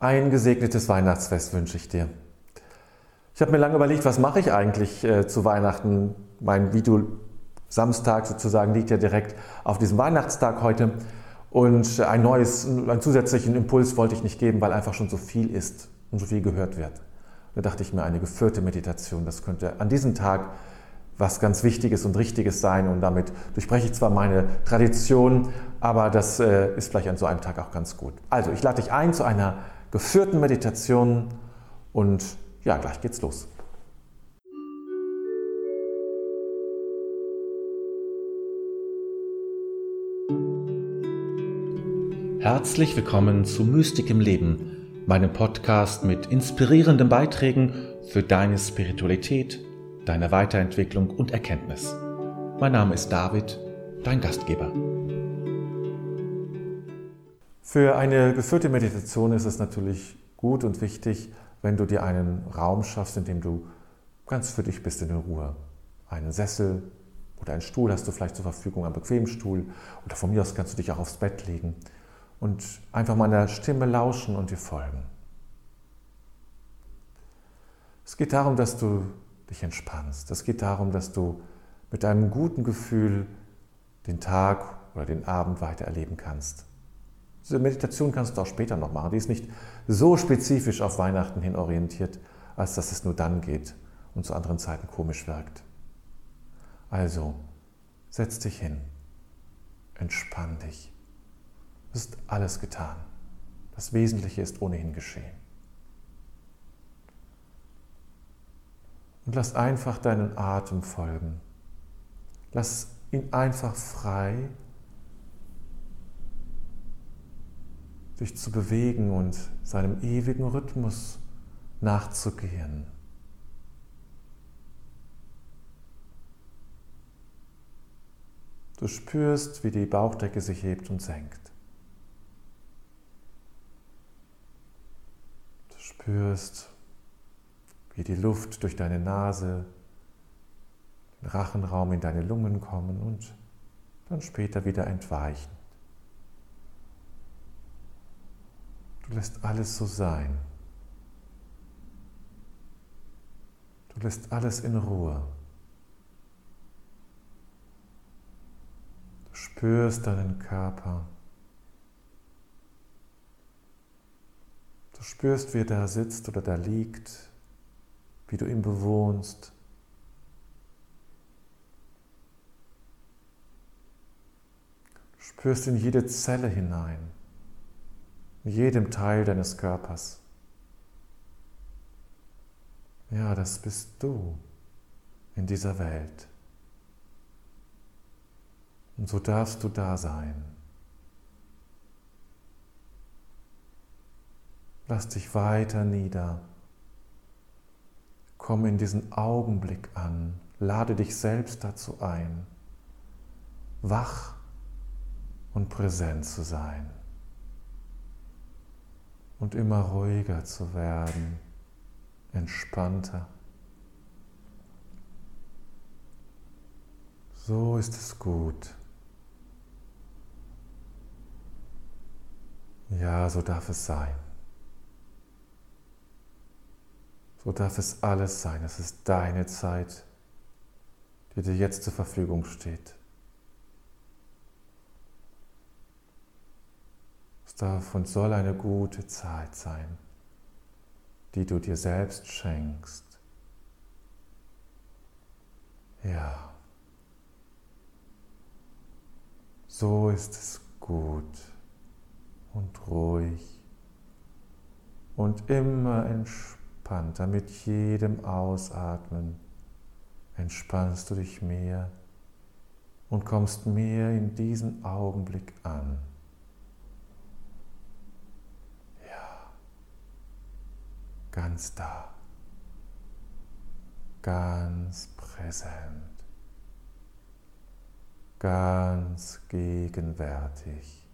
Ein gesegnetes Weihnachtsfest wünsche ich dir. Ich habe mir lange überlegt, was mache ich eigentlich äh, zu Weihnachten? Mein Video Samstag sozusagen liegt ja direkt auf diesem Weihnachtstag heute. Und ein neues, einen zusätzlichen Impuls wollte ich nicht geben, weil einfach schon so viel ist und so viel gehört wird. Da dachte ich mir, eine geführte Meditation, das könnte an diesem Tag was ganz Wichtiges und Richtiges sein. Und damit durchbreche ich zwar meine Tradition, aber das äh, ist vielleicht an so einem Tag auch ganz gut. Also, ich lade dich ein zu einer geführten Meditation und ja, gleich geht's los. Herzlich willkommen zu Mystik im Leben, meinem Podcast mit inspirierenden Beiträgen für deine Spiritualität, deine Weiterentwicklung und Erkenntnis. Mein Name ist David, dein Gastgeber. Für eine geführte Meditation ist es natürlich gut und wichtig, wenn du dir einen Raum schaffst, in dem du ganz für dich bist in der Ruhe. Einen Sessel oder einen Stuhl hast du vielleicht zur Verfügung, einen bequemen Stuhl oder von mir aus kannst du dich auch aufs Bett legen und einfach meiner Stimme lauschen und dir folgen. Es geht darum, dass du dich entspannst. Es geht darum, dass du mit einem guten Gefühl den Tag oder den Abend weiter erleben kannst. Diese Meditation kannst du auch später noch machen. Die ist nicht so spezifisch auf Weihnachten hin orientiert, als dass es nur dann geht und zu anderen Zeiten komisch wirkt. Also, setz dich hin, entspann dich. Es ist alles getan. Das Wesentliche ist ohnehin geschehen. Und lass einfach deinen Atem folgen. Lass ihn einfach frei dich zu bewegen und seinem ewigen Rhythmus nachzugehen. Du spürst, wie die Bauchdecke sich hebt und senkt. Du spürst, wie die Luft durch deine Nase, den Rachenraum in deine Lungen kommen und dann später wieder entweichen. Du lässt alles so sein. Du lässt alles in Ruhe. Du spürst deinen Körper. Du spürst, wie er da sitzt oder da liegt, wie du ihn bewohnst. Du spürst in jede Zelle hinein in jedem Teil deines Körpers. Ja, das bist du in dieser Welt. Und so darfst du da sein. Lass dich weiter nieder. Komm in diesen Augenblick an. Lade dich selbst dazu ein, wach und präsent zu sein und immer ruhiger zu werden, entspannter. So ist es gut. Ja, so darf es sein. So darf es alles sein. Es ist deine Zeit, die dir jetzt zur Verfügung steht. Darf und soll eine gute Zeit sein, die du dir selbst schenkst. Ja, so ist es gut und ruhig und immer entspannter. Mit jedem Ausatmen entspannst du dich mehr und kommst mehr in diesen Augenblick an. Ganz da, ganz präsent, ganz gegenwärtig.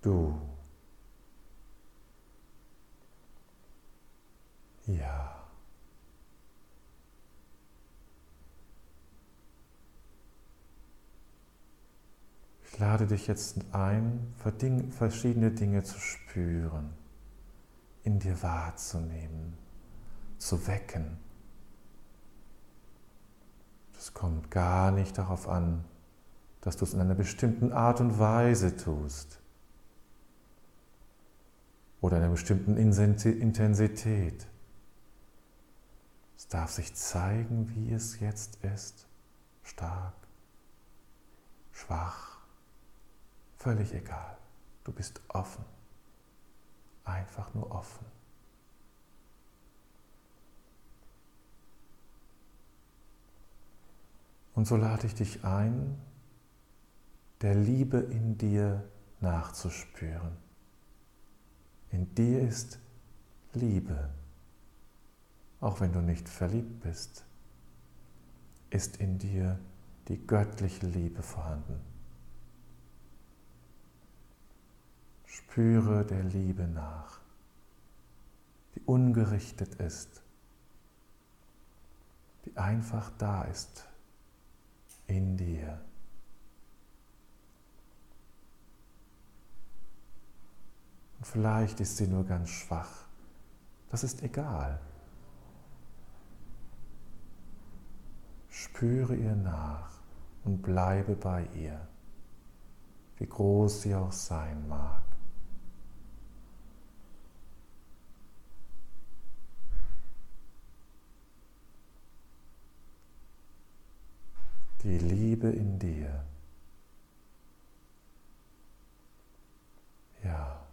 Du. Ja. Lade dich jetzt ein, verschiedene Dinge zu spüren, in dir wahrzunehmen, zu wecken. Es kommt gar nicht darauf an, dass du es in einer bestimmten Art und Weise tust oder in einer bestimmten Intensität. Es darf sich zeigen, wie es jetzt ist, stark, schwach, völlig egal. Du bist offen, einfach nur offen. Und so lade ich dich ein, der Liebe in dir nachzuspüren. In dir ist Liebe. Auch wenn du nicht verliebt bist, ist in dir die göttliche Liebe vorhanden. Spüre der Liebe nach, die ungerichtet ist, die einfach da ist in dir. Und vielleicht ist sie nur ganz schwach. Das ist egal. Spüre ihr nach und bleibe bei ihr, wie groß sie auch sein mag. Die Liebe in dir. Ja.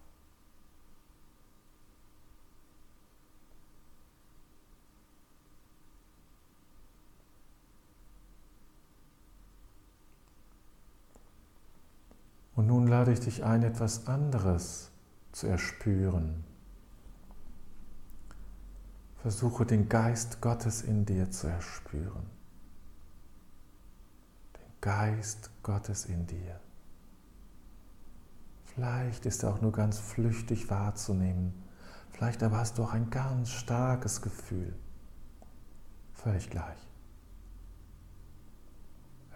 Und nun lade ich dich ein, etwas anderes zu erspüren. Versuche den Geist Gottes in dir zu erspüren. Geist Gottes in dir. Vielleicht ist er auch nur ganz flüchtig wahrzunehmen. Vielleicht aber hast du auch ein ganz starkes Gefühl. Völlig gleich.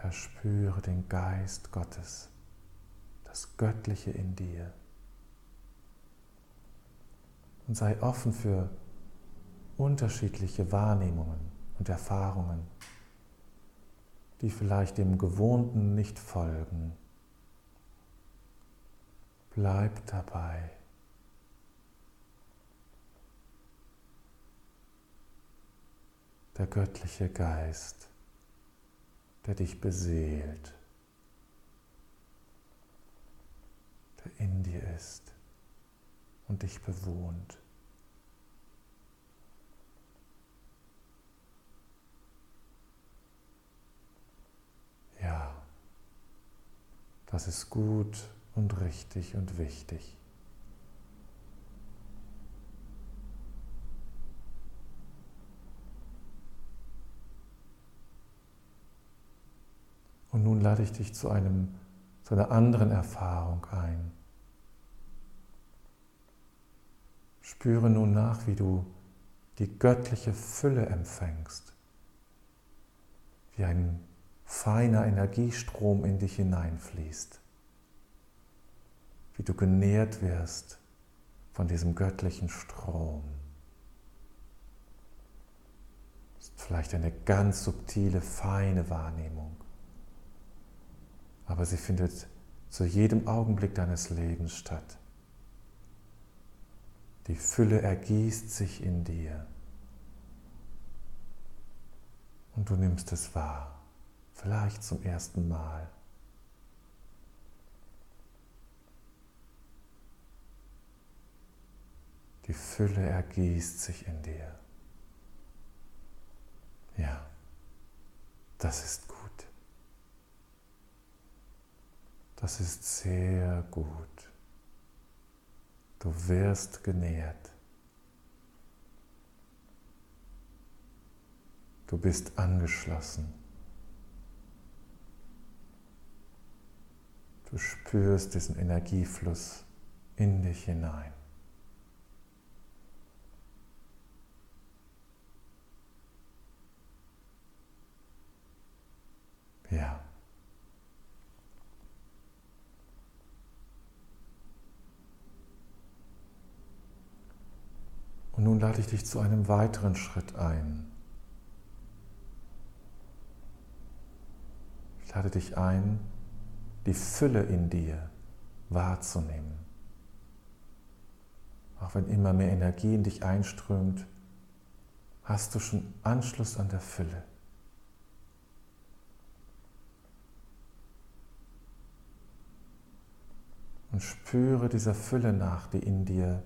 Erspüre den Geist Gottes das Göttliche in dir. Und sei offen für unterschiedliche Wahrnehmungen und Erfahrungen, die vielleicht dem Gewohnten nicht folgen. Bleib dabei. Der göttliche Geist, der dich beseelt. der in dir ist und dich bewohnt. Ja, das ist gut und richtig und wichtig. Und nun lade ich dich zu einem zu einer anderen Erfahrung ein. Spüre nun nach, wie du die göttliche Fülle empfängst, wie ein feiner Energiestrom in dich hineinfließt, wie du genährt wirst von diesem göttlichen Strom. Das ist vielleicht eine ganz subtile, feine Wahrnehmung aber sie findet zu jedem Augenblick deines Lebens statt. Die Fülle ergießt sich in dir und du nimmst es wahr, vielleicht zum ersten Mal. Die Fülle ergießt sich in dir. Ja, das ist gut. Das ist sehr gut. Du wirst genährt. Du bist angeschlossen. Du spürst diesen Energiefluss in dich hinein. Ja. Und nun lade ich dich zu einem weiteren Schritt ein. Ich lade dich ein, die Fülle in dir wahrzunehmen. Auch wenn immer mehr Energie in dich einströmt, hast du schon Anschluss an der Fülle. Und spüre dieser Fülle nach, die in dir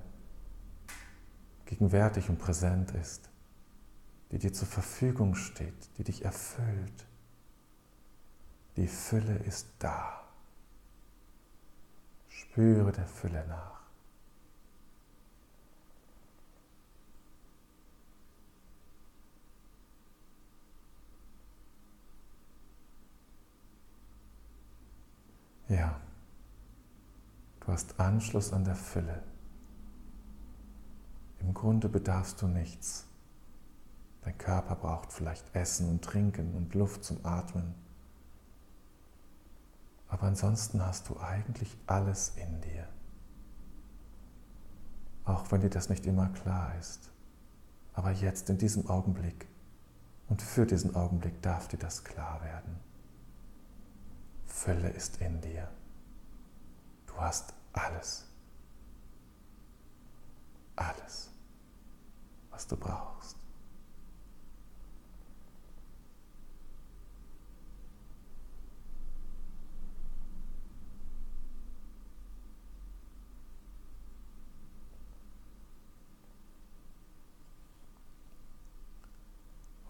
gegenwärtig und präsent ist, die dir zur Verfügung steht, die dich erfüllt. Die Fülle ist da. Spüre der Fülle nach. Ja, du hast Anschluss an der Fülle. Im Grunde bedarfst du nichts. Dein Körper braucht vielleicht Essen und Trinken und Luft zum Atmen. Aber ansonsten hast du eigentlich alles in dir. Auch wenn dir das nicht immer klar ist. Aber jetzt in diesem Augenblick und für diesen Augenblick darf dir das klar werden. Fülle ist in dir. Du hast alles. Alles, was du brauchst.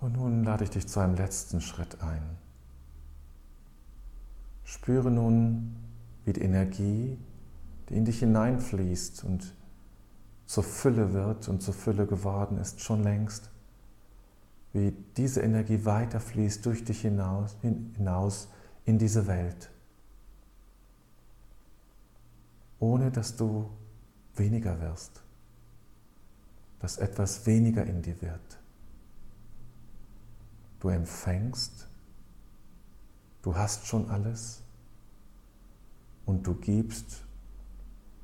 Und nun lade ich dich zu einem letzten Schritt ein. Spüre nun, wie die Energie, die in dich hineinfließt und zur Fülle wird und zur Fülle geworden ist, schon längst, wie diese Energie weiterfließt durch dich hinaus, hinaus in diese Welt, ohne dass du weniger wirst, dass etwas weniger in dir wird. Du empfängst, du hast schon alles und du gibst,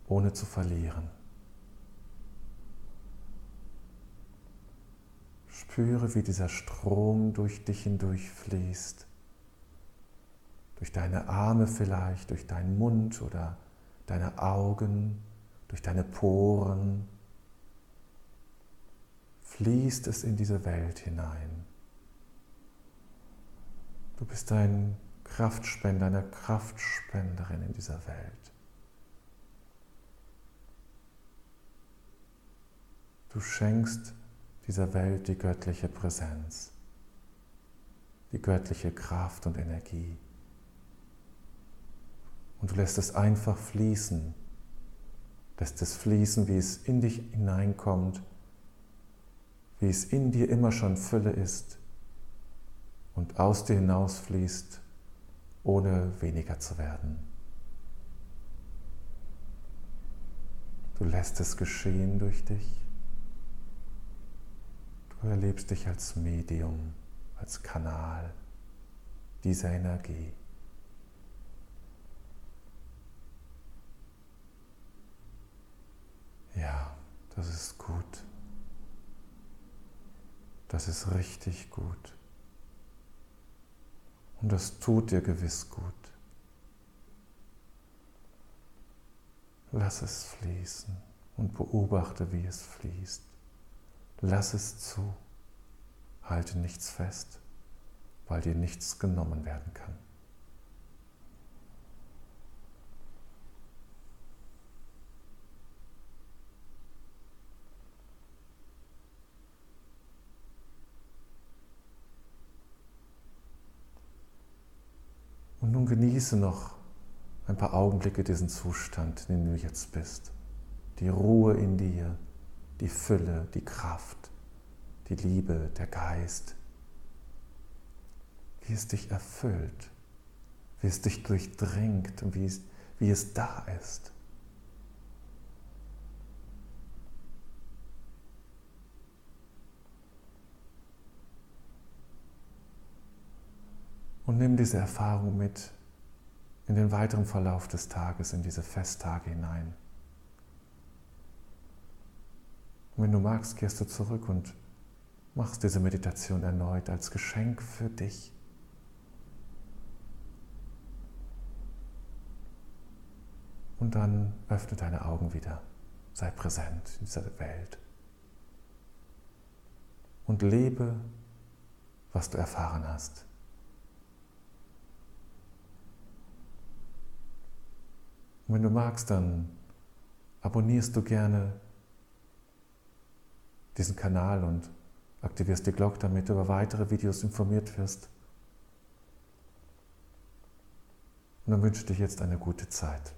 ohne zu verlieren. Spüre, wie dieser Strom durch dich hindurch fließt. Durch deine Arme vielleicht, durch deinen Mund oder deine Augen, durch deine Poren. Fließt es in diese Welt hinein. Du bist ein Kraftspender, eine Kraftspenderin in dieser Welt. Du schenkst dieser Welt die göttliche Präsenz, die göttliche Kraft und Energie. Und du lässt es einfach fließen, lässt es fließen, wie es in dich hineinkommt, wie es in dir immer schon Fülle ist und aus dir hinausfließt ohne weniger zu werden. Du lässt es geschehen durch dich. Du erlebst dich als Medium, als Kanal dieser Energie. Ja, das ist gut. Das ist richtig gut. Und das tut dir gewiss gut. Lass es fließen und beobachte, wie es fließt. Lass es zu. Halte nichts fest, weil dir nichts genommen werden kann. Und nun genieße noch ein paar Augenblicke diesen Zustand, in dem du jetzt bist. Die Ruhe in dir, die Fülle, die Kraft, die Liebe, der Geist. Wie es dich erfüllt, wie es dich durchdringt und wie es, wie es da ist. Und nimm diese Erfahrung mit in den weiteren Verlauf des Tages, in diese Festtage hinein. Und wenn du magst, gehst du zurück und machst diese Meditation erneut als Geschenk für dich. Und dann öffne deine Augen wieder. Sei präsent in dieser Welt. Und lebe, was du erfahren hast. Und wenn du magst, dann abonnierst du gerne diesen Kanal und aktivierst die Glocke, damit du über weitere Videos informiert wirst. Und dann wünsche ich dir jetzt eine gute Zeit.